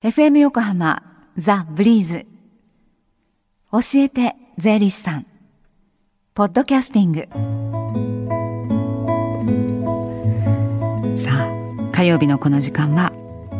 FM 横浜ザ・ブリーズ。教えて税理士さん。ポッドキャスティング。さあ火曜日のこの時間は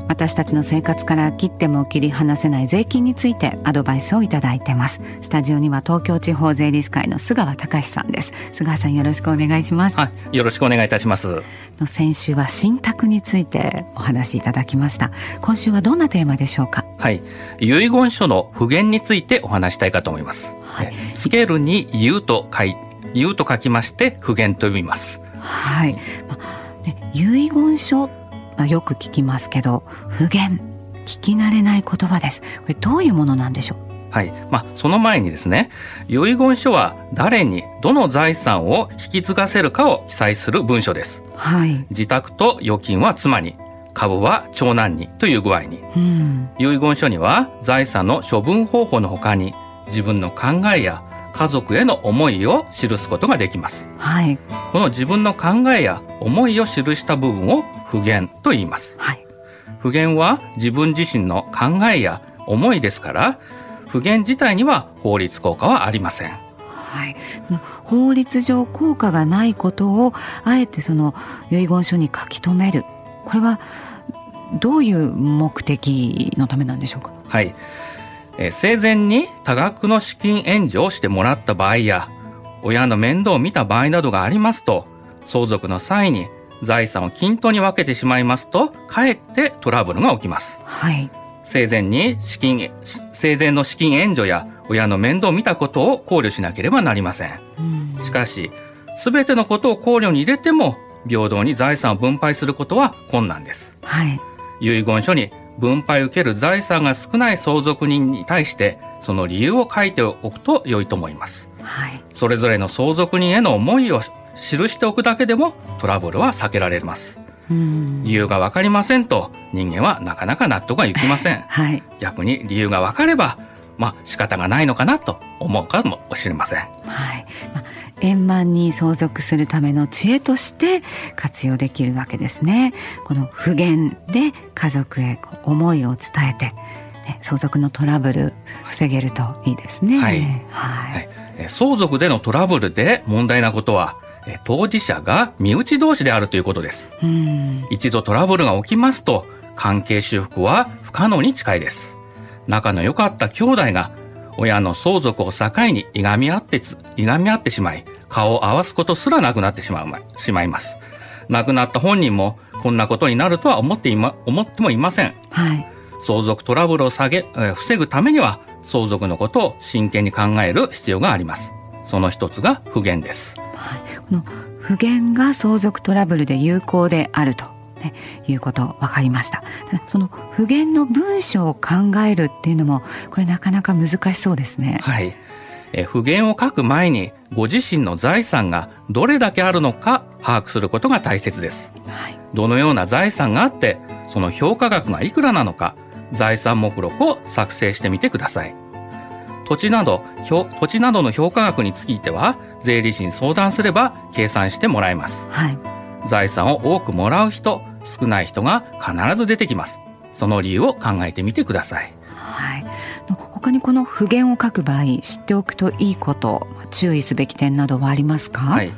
私たちの生活から切っても切り離せない税金についてアドバイスをいただいてます。スタジオには東京地方税理士会の菅川隆さんです。菅川さんよろしくお願いします。はいよろしくお願いいたします。の先週は信託についてお話しいただきました。今週はどんなテーマでしょうか？はい。遺言書の不言についてお話したいかと思います、はい、スケールに言うと書い言うと書きまして不言と呼びます。はい、まあね、遺言書まあ、よく聞きますけど不言聞き慣れない言葉です。これどういうものなんでしょう？はい。まあ、その前にですね遺言書は誰にどの財産を引き継がせるかを記載する文書です、はい、自宅と預金は妻に株は長男にという具合に、うん、遺言書には財産の処分方法のほかに自分の考えや家族への思いを記すことができます、はい、この自分の考えや思いを記した部分を不言と言います、はい、不言は自分自身の考えや思いですから不言自体には法律効果はありません。はい、法律上効果がないことをあえてその遺言書に書き留める。これはどういう目的のためなんでしょうか？はい。え生前に多額の資金援助をしてもらった場合や親の面倒を見た場合などがありますと相続の際に財産を均等に分けてしまいますとかえってトラブルが起きます、はい、生前に資金生前の資金援助や親の面倒を見たことを考慮しなければなりません、ん、しかし全てのことを考慮に入れても平等に財産を分配することは困難です、はい、遺言書に分配を受ける財産が少ない相続人に対してその理由を書いておくと良いと思います、はい、それぞれの相続人への思いを記しておくだけでもトラブルは避けられます。理由が分かりませんと人間はなかなか納得がいきません、はい、逆に理由が分かればまあ仕方がないのかなと思うかもしれません、はい。まあ、円満に相続するための知恵として活用できるわけですね。この不言で家族へ思いを伝えて、ね、相続のトラブル防げるといいですね。はい、はい、相続でのトラブルで問題なことは当事者が身内同士であるということです。一度トラブルが起きますと関係修復は不可能に近いです。仲の良かった兄弟が親の相続を境にいがみ合っていがみ合ってしまい顔を合わすことすらなくなってしまうしまいます。亡くなった本人もこんなことになるとは思っていま思ってもいません。はい、相続トラブルを下げ、え防ぐためには相続のことを真剣に考える必要があります。その一つが不言です。の不言が相続トラブルで有効であると、ね、いうこと分かりました。その不言の文章を考えるっていうのもこれなかなか難しそうですね。はい。え不言を書く前にご自身の財産がどれだけあるのか把握することが大切です、はい、どのような財産があってその評価額がいくらなのか財産目録を作成してみてください土地など土地などの評価額については税理士に相談すれば計算してもらえます、はい、財産を多くもらう人少ない人が必ず出てきます。その理由を考えてみてください。はい。他にこの不言を書く場合知っておくといいこと注意すべき点などはありますか？はい。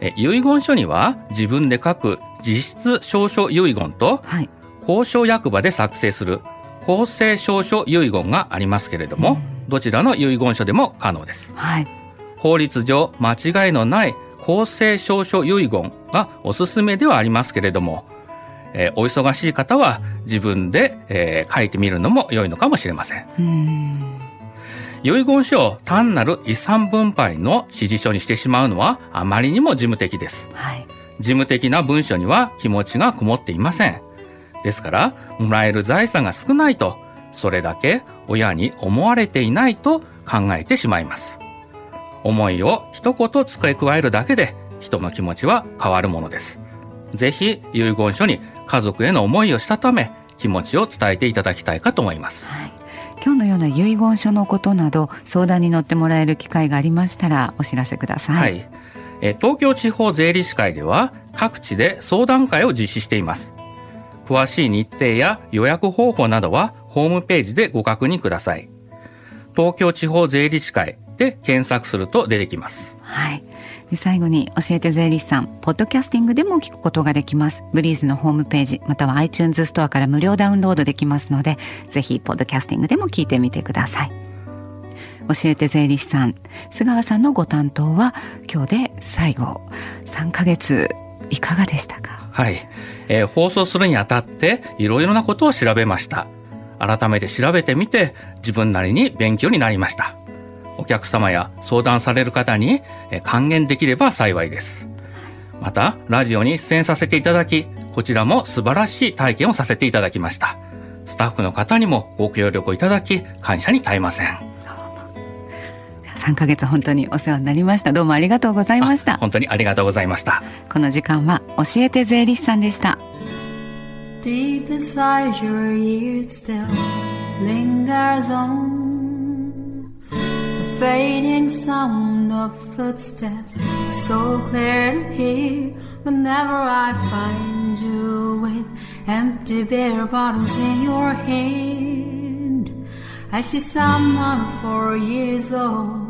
え遺言書には自分で書く実質証書遺言と、はい、交渉役場で作成する公正証書遺言がありますけれども、うん。どちらの遺言書でも可能です、はい、法律上間違いのない公正証書遺言がおすすめではありますけれども、えー、お忙しい方は自分で、えー、書いてみるのも良いのかもしれません。遺言書を単なる遺産分配の指示書にしてしまうのはあまりにも事務的です、はい、事務的な文書には気持ちがこもっていませんですからもらえる財産が少ないとそれだけ親に思われていないと考えてしまいます。思いを一言付け加えるだけで人の気持ちは変わるものです。ぜひ遺言書に家族への思いをしたため気持ちを伝えていただきたいかと思います、はい、今日のような遺言書のことなど相談に乗ってもらえる機会がありましたらお知らせください、はい、え東京地方税理士会では各地で相談会を実施しています詳しい日程や予約方法などはホームページでご確認ください。東京地方税理士会で検索すると出てきます。はい。で最後に教えて税理士さん、ポッドキャスティングでも聞くことができます。ブリーズのホームページ、または iTunes ストアから無料ダウンロードできますので、ぜひポッドキャスティングでも聞いてみてください。教えて税理士さん、菅川さんのご担当は今日で最後、3ヶ月いかがでしたか？はい、えー、放送するにあたっていろいろなことを調べました。改めて調べてみて自分なりに勉強になりました。お客様や相談される方に還元できれば幸いです。また、ラジオに出演させていただき、こちらも素晴らしい体験をさせていただきました。スタッフの方にもご協力をいただき、感謝に絶えません。3ヶ月本当にお世話になりました。どうもありがとうございました。本当にありがとうございました。この時間は教えて税理士さんでした。Deep inside your ears still lingers on fading sound of footsteps so clear to hear whenever I find you with empty beer bottles in your hand. I see someone four years old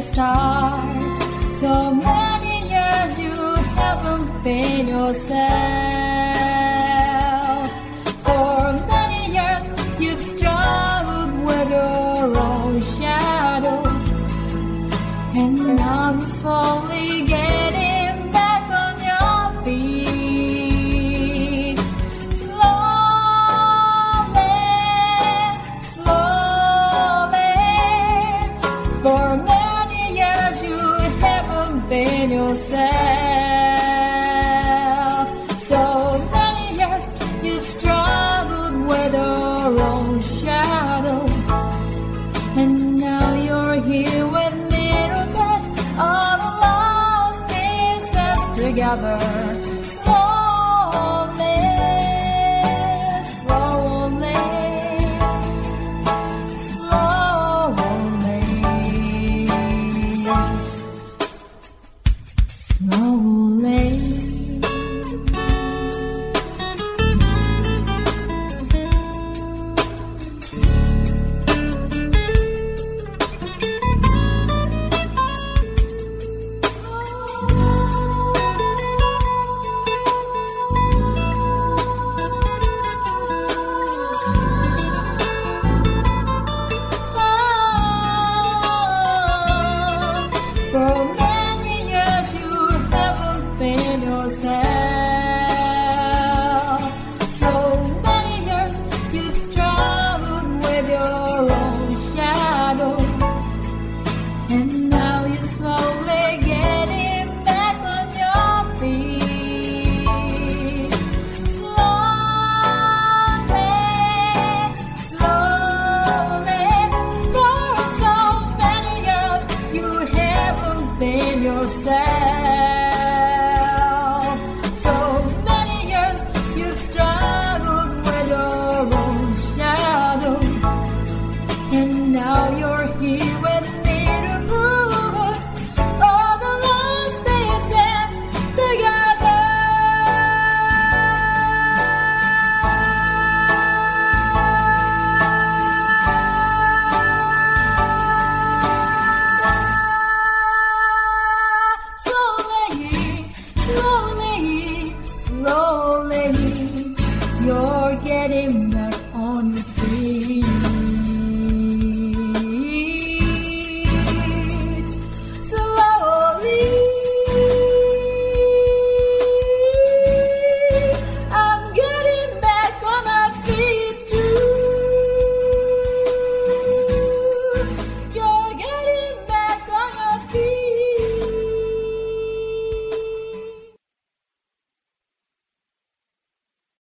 start. So many years you haven't been yourself. another. now. and now you're here with me.